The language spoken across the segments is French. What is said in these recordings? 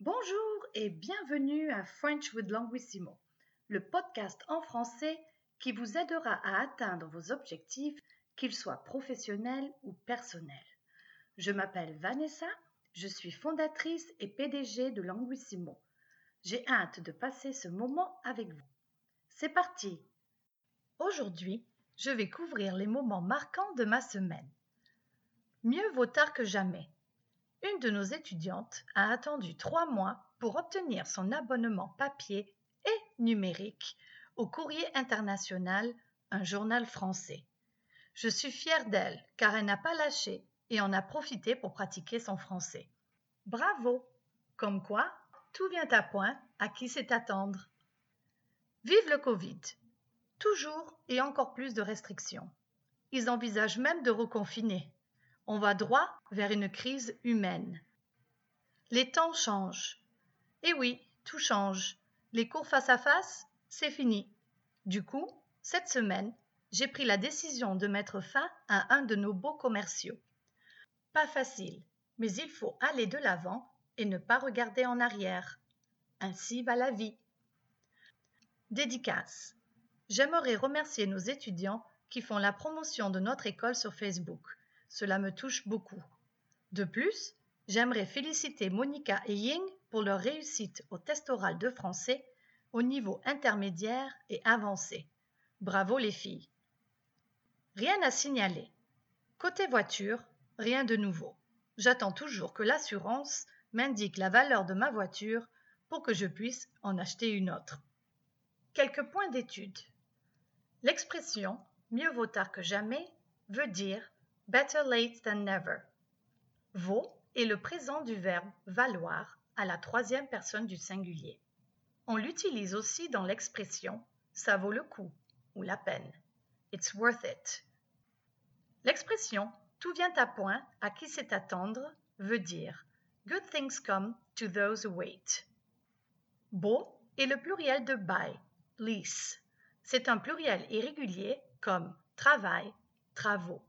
Bonjour et bienvenue à French with Languissimo, le podcast en français qui vous aidera à atteindre vos objectifs, qu'ils soient professionnels ou personnels. Je m'appelle Vanessa, je suis fondatrice et PDG de Languissimo. J'ai hâte de passer ce moment avec vous. C'est parti Aujourd'hui, je vais couvrir les moments marquants de ma semaine. Mieux vaut tard que jamais. Une de nos étudiantes a attendu trois mois pour obtenir son abonnement papier et numérique au Courrier international, un journal français. Je suis fière d'elle car elle n'a pas lâché et en a profité pour pratiquer son français. Bravo Comme quoi, tout vient à point à qui sait attendre. Vive le Covid Toujours et encore plus de restrictions. Ils envisagent même de reconfiner. On va droit vers une crise humaine. Les temps changent. Et oui, tout change. Les cours face à face, c'est fini. Du coup, cette semaine, j'ai pris la décision de mettre fin à un de nos beaux commerciaux. Pas facile, mais il faut aller de l'avant et ne pas regarder en arrière. Ainsi va la vie. Dédicace. J'aimerais remercier nos étudiants qui font la promotion de notre école sur Facebook. Cela me touche beaucoup. De plus, j'aimerais féliciter Monica et Ying pour leur réussite au test oral de français au niveau intermédiaire et avancé. Bravo les filles. Rien à signaler. Côté voiture, rien de nouveau. J'attends toujours que l'assurance m'indique la valeur de ma voiture pour que je puisse en acheter une autre. Quelques points d'étude. L'expression mieux vaut tard que jamais veut dire better late than never. Vaut est le présent du verbe valoir à la troisième personne du singulier. On l'utilise aussi dans l'expression ça vaut le coup ou la peine. It's worth it. L'expression tout vient à point à qui sait attendre veut dire good things come to those who wait. Beau est le pluriel de buy, lease. C'est un pluriel irrégulier comme travail, travaux.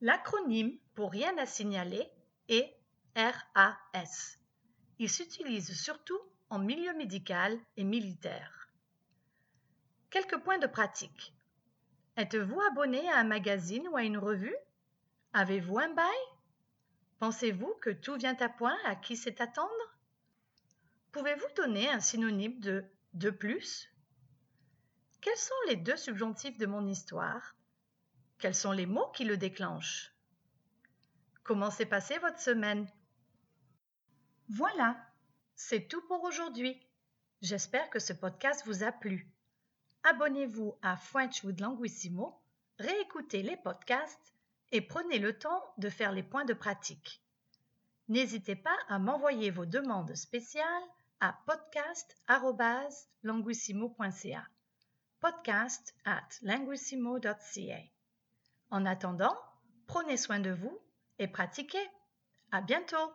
L'acronyme pour rien à signaler est RAS. Il s'utilise surtout en milieu médical et militaire. Quelques points de pratique. Êtes-vous abonné à un magazine ou à une revue? Avez-vous un bail? Pensez-vous que tout vient à point à qui sait attendre? Pouvez-vous donner un synonyme de de plus? Quels sont les deux subjonctifs de mon histoire? Quels sont les mots qui le déclenchent? Comment s'est passée votre semaine? Voilà, c'est tout pour aujourd'hui. J'espère que ce podcast vous a plu. Abonnez-vous à French with Languissimo, réécoutez les podcasts et prenez le temps de faire les points de pratique. N'hésitez pas à m'envoyer vos demandes spéciales à podcast.languissimo.ca podcast at languissimo.ca. En attendant, prenez soin de vous et pratiquez. À bientôt!